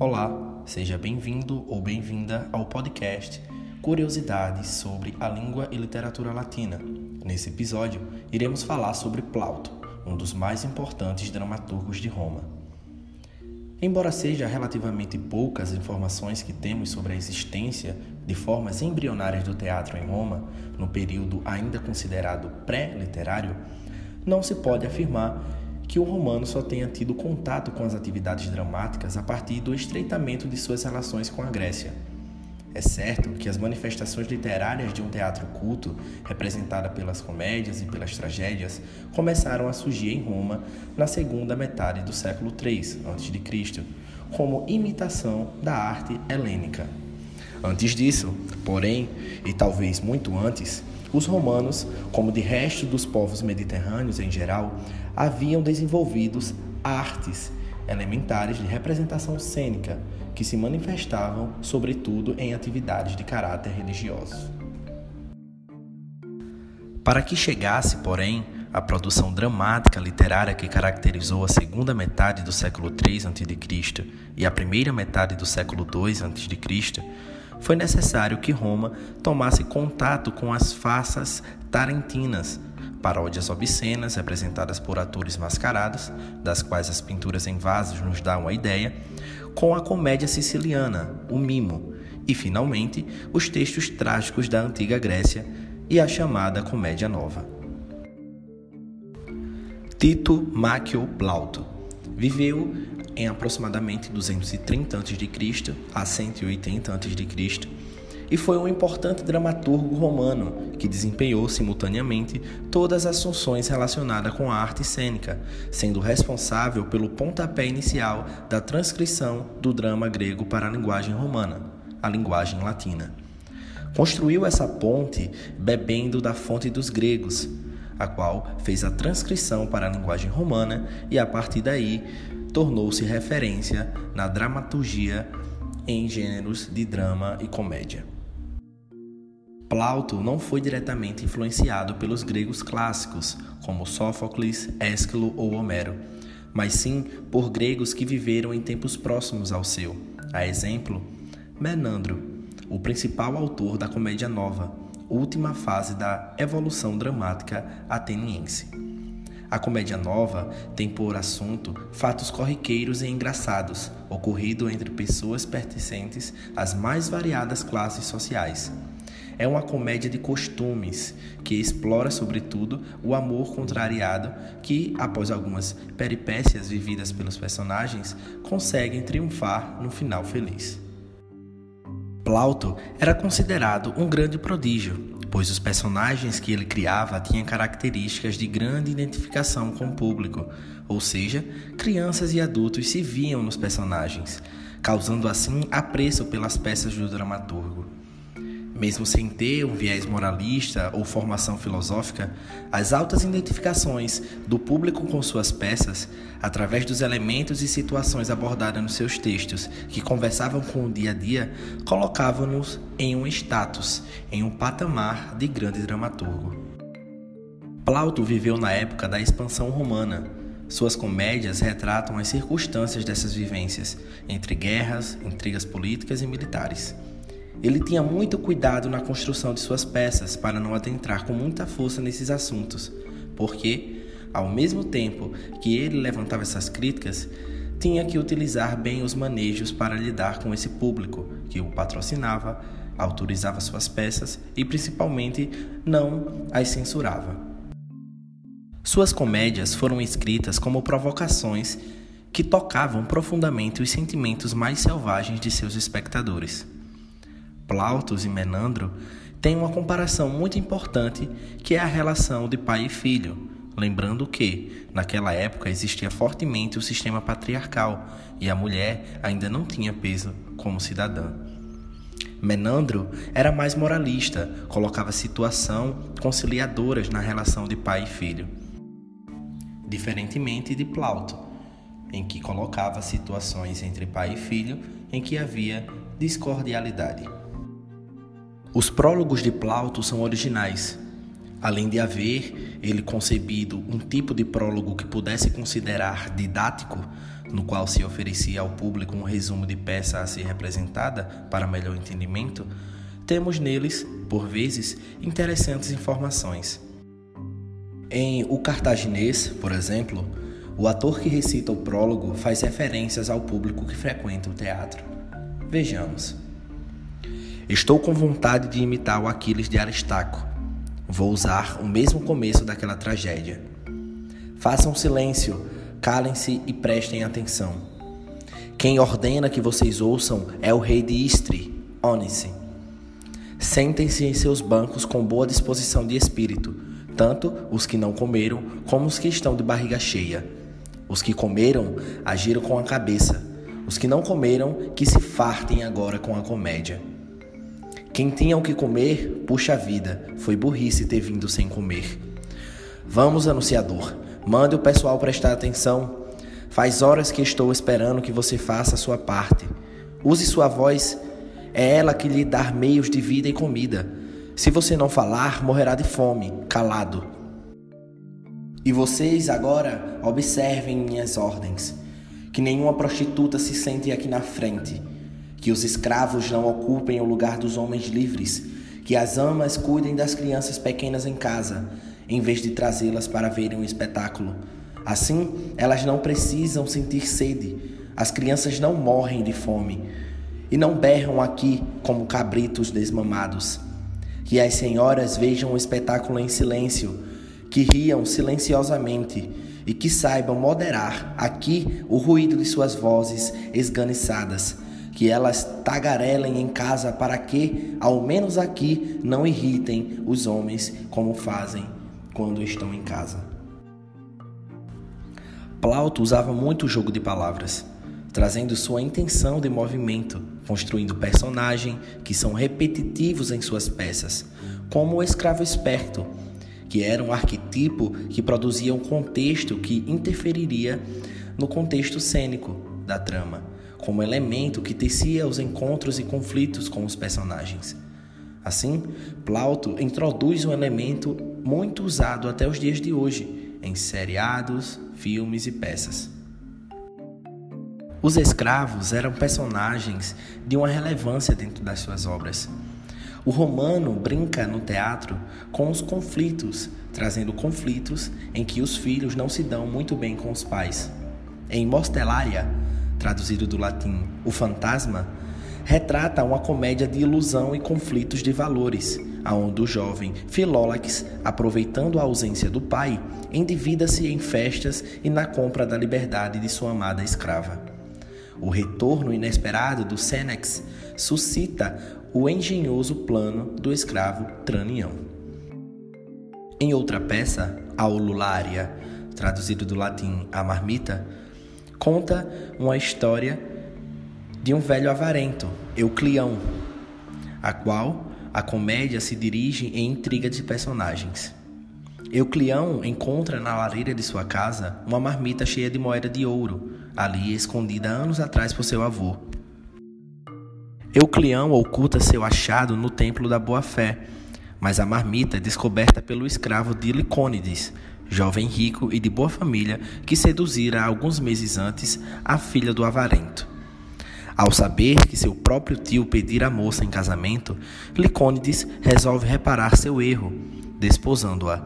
Olá, seja bem-vindo ou bem-vinda ao podcast Curiosidades sobre a Língua e Literatura Latina. Nesse episódio, iremos falar sobre Plauto, um dos mais importantes dramaturgos de Roma. Embora seja relativamente poucas informações que temos sobre a existência de formas embrionárias do teatro em Roma, no período ainda considerado pré-literário, não se pode afirmar que o romano só tenha tido contato com as atividades dramáticas a partir do estreitamento de suas relações com a Grécia. É certo que as manifestações literárias de um teatro culto, representada pelas comédias e pelas tragédias, começaram a surgir em Roma na segunda metade do século III a.C., como imitação da arte helênica. Antes disso, porém, e talvez muito antes, os romanos, como de resto dos povos mediterrâneos em geral, haviam desenvolvido artes elementares de representação cênica que se manifestavam, sobretudo, em atividades de caráter religioso. Para que chegasse, porém, a produção dramática literária que caracterizou a segunda metade do século III a.C. e a primeira metade do século II a.C., foi necessário que Roma tomasse contato com as farsas tarentinas, paródias obscenas representadas por atores mascarados, das quais as pinturas em vasos nos dão a ideia, com a comédia siciliana, o mimo, e finalmente os textos trágicos da antiga Grécia e a chamada comédia nova. Tito Máquio Plauto viveu em aproximadamente 230 a.C. a 180 a.C. e foi um importante dramaturgo romano que desempenhou simultaneamente todas as funções relacionadas com a arte cênica, sendo responsável pelo pontapé inicial da transcrição do drama grego para a linguagem romana, a linguagem latina. Construiu essa ponte bebendo da fonte dos gregos, a qual fez a transcrição para a linguagem romana e a partir daí tornou-se referência na dramaturgia em gêneros de drama e comédia. Plauto não foi diretamente influenciado pelos gregos clássicos, como Sófocles, Ésquilo ou Homero, mas sim por gregos que viveram em tempos próximos ao seu. A exemplo, Menandro, o principal autor da Comédia Nova, última fase da evolução dramática ateniense. A comédia nova tem por assunto fatos corriqueiros e engraçados, ocorrido entre pessoas pertencentes às mais variadas classes sociais. É uma comédia de costumes que explora, sobretudo, o amor contrariado que, após algumas peripécias vividas pelos personagens, conseguem triunfar no final feliz. Plauto era considerado um grande prodígio, pois os personagens que ele criava tinham características de grande identificação com o público, ou seja, crianças e adultos se viam nos personagens, causando assim apreço pelas peças do dramaturgo. Mesmo sem ter um viés moralista ou formação filosófica, as altas identificações do público com suas peças, através dos elementos e situações abordadas nos seus textos, que conversavam com o dia a dia, colocavam-nos em um status, em um patamar de grande dramaturgo. Plauto viveu na época da expansão romana. Suas comédias retratam as circunstâncias dessas vivências, entre guerras, intrigas políticas e militares. Ele tinha muito cuidado na construção de suas peças para não adentrar com muita força nesses assuntos, porque, ao mesmo tempo que ele levantava essas críticas, tinha que utilizar bem os manejos para lidar com esse público que o patrocinava, autorizava suas peças e principalmente não as censurava. Suas comédias foram escritas como provocações que tocavam profundamente os sentimentos mais selvagens de seus espectadores. Plautus e Menandro têm uma comparação muito importante que é a relação de pai e filho, lembrando que, naquela época, existia fortemente o sistema patriarcal e a mulher ainda não tinha peso como cidadã. Menandro era mais moralista, colocava situação conciliadoras na relação de pai e filho. Diferentemente de Plauto, em que colocava situações entre pai e filho em que havia discordialidade. Os prólogos de Plauto são originais. Além de haver ele concebido um tipo de prólogo que pudesse considerar didático, no qual se oferecia ao público um resumo de peça a ser representada para melhor entendimento, temos neles, por vezes, interessantes informações. Em O Cartaginês, por exemplo, o ator que recita o prólogo faz referências ao público que frequenta o teatro. Vejamos. Estou com vontade de imitar o Aquiles de Aristarco. Vou usar o mesmo começo daquela tragédia. Façam silêncio, calem-se e prestem atenção. Quem ordena que vocês ouçam é o rei de Istri, Onice. Sentem-se em seus bancos com boa disposição de espírito, tanto os que não comeram como os que estão de barriga cheia os que comeram agiram com a cabeça. Os que não comeram, que se fartem agora com a comédia. Quem tinha o que comer, puxa vida, foi burrice ter vindo sem comer. Vamos, anunciador, mande o pessoal prestar atenção. Faz horas que estou esperando que você faça a sua parte. Use sua voz, é ela que lhe dá meios de vida e comida. Se você não falar, morrerá de fome, calado. E vocês agora observem minhas ordens: que nenhuma prostituta se sente aqui na frente, que os escravos não ocupem o lugar dos homens livres, que as amas cuidem das crianças pequenas em casa, em vez de trazê-las para verem um espetáculo. Assim, elas não precisam sentir sede, as crianças não morrem de fome e não berram aqui como cabritos desmamados. Que as senhoras vejam o espetáculo em silêncio que riam silenciosamente e que saibam moderar aqui o ruído de suas vozes esganiçadas, que elas tagarelem em casa para que, ao menos aqui, não irritem os homens como fazem quando estão em casa. Plauto usava muito o jogo de palavras, trazendo sua intenção de movimento, construindo personagens que são repetitivos em suas peças, como o escravo esperto, que era um arquetipo que produzia um contexto que interferiria no contexto cênico da trama, como elemento que tecia os encontros e conflitos com os personagens. Assim, Plauto introduz um elemento muito usado até os dias de hoje em seriados, filmes e peças. Os escravos eram personagens de uma relevância dentro das suas obras. O romano brinca no teatro com os conflitos, trazendo conflitos em que os filhos não se dão muito bem com os pais. Em Mostellaria, traduzido do latim O Fantasma, retrata uma comédia de ilusão e conflitos de valores, aonde o jovem Filólax, aproveitando a ausência do pai, endivida-se em festas e na compra da liberdade de sua amada escrava. O retorno inesperado do Senex suscita o engenhoso plano do escravo Tranião. Em outra peça, a Olulária, traduzido do latim a marmita, conta uma história de um velho avarento, Euclião, a qual a comédia se dirige em intriga de personagens. Euclião encontra na lareira de sua casa uma marmita cheia de moeda de ouro, ali escondida anos atrás por seu avô. Euclião oculta seu achado no templo da boa-fé, mas a marmita é descoberta pelo escravo de Licônides, jovem rico e de boa família que seduzira alguns meses antes a filha do avarento. Ao saber que seu próprio tio pedira a moça em casamento, Licônides resolve reparar seu erro, desposando-a.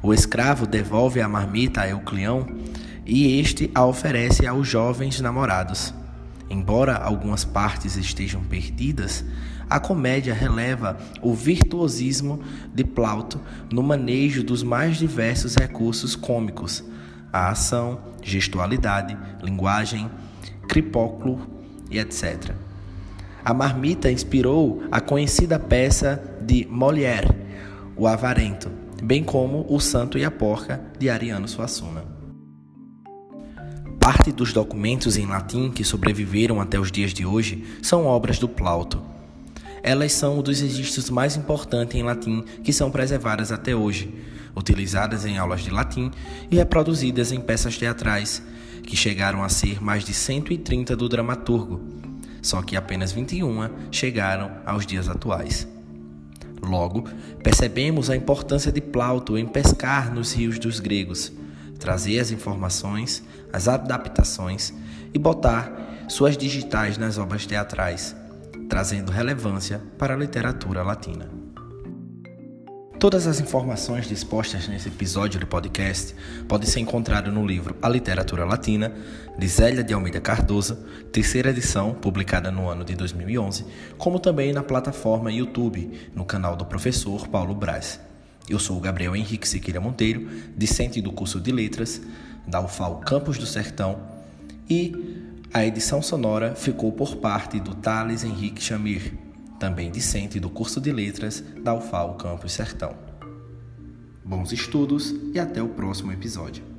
O escravo devolve a marmita a Euclião e este a oferece aos jovens namorados. Embora algumas partes estejam perdidas, a comédia releva o virtuosismo de Plauto no manejo dos mais diversos recursos cômicos: a ação, gestualidade, linguagem, cripóculo e etc. A marmita inspirou a conhecida peça de Molière, O Avarento, bem como O Santo e a Porca, de Ariano Suassuna. Parte dos documentos em latim que sobreviveram até os dias de hoje são obras do Plauto. Elas são um dos registros mais importantes em latim que são preservadas até hoje, utilizadas em aulas de latim e reproduzidas em peças teatrais, que chegaram a ser mais de 130 do dramaturgo, só que apenas 21 chegaram aos dias atuais. Logo, percebemos a importância de Plauto em pescar nos rios dos gregos, trazer as informações, as adaptações e botar suas digitais nas obras teatrais, trazendo relevância para a literatura latina. Todas as informações dispostas nesse episódio do podcast podem ser encontradas no livro A Literatura Latina, de Zélia de Almeida Cardoso, terceira edição, publicada no ano de 2011, como também na plataforma YouTube, no canal do professor Paulo Braz. Eu sou o Gabriel Henrique Siqueira Monteiro, discente do curso de Letras, da UFAL Campos do Sertão, e a edição sonora ficou por parte do Thales Henrique Chamir também discente do curso de Letras da UFAL Campus Sertão. Bons estudos e até o próximo episódio.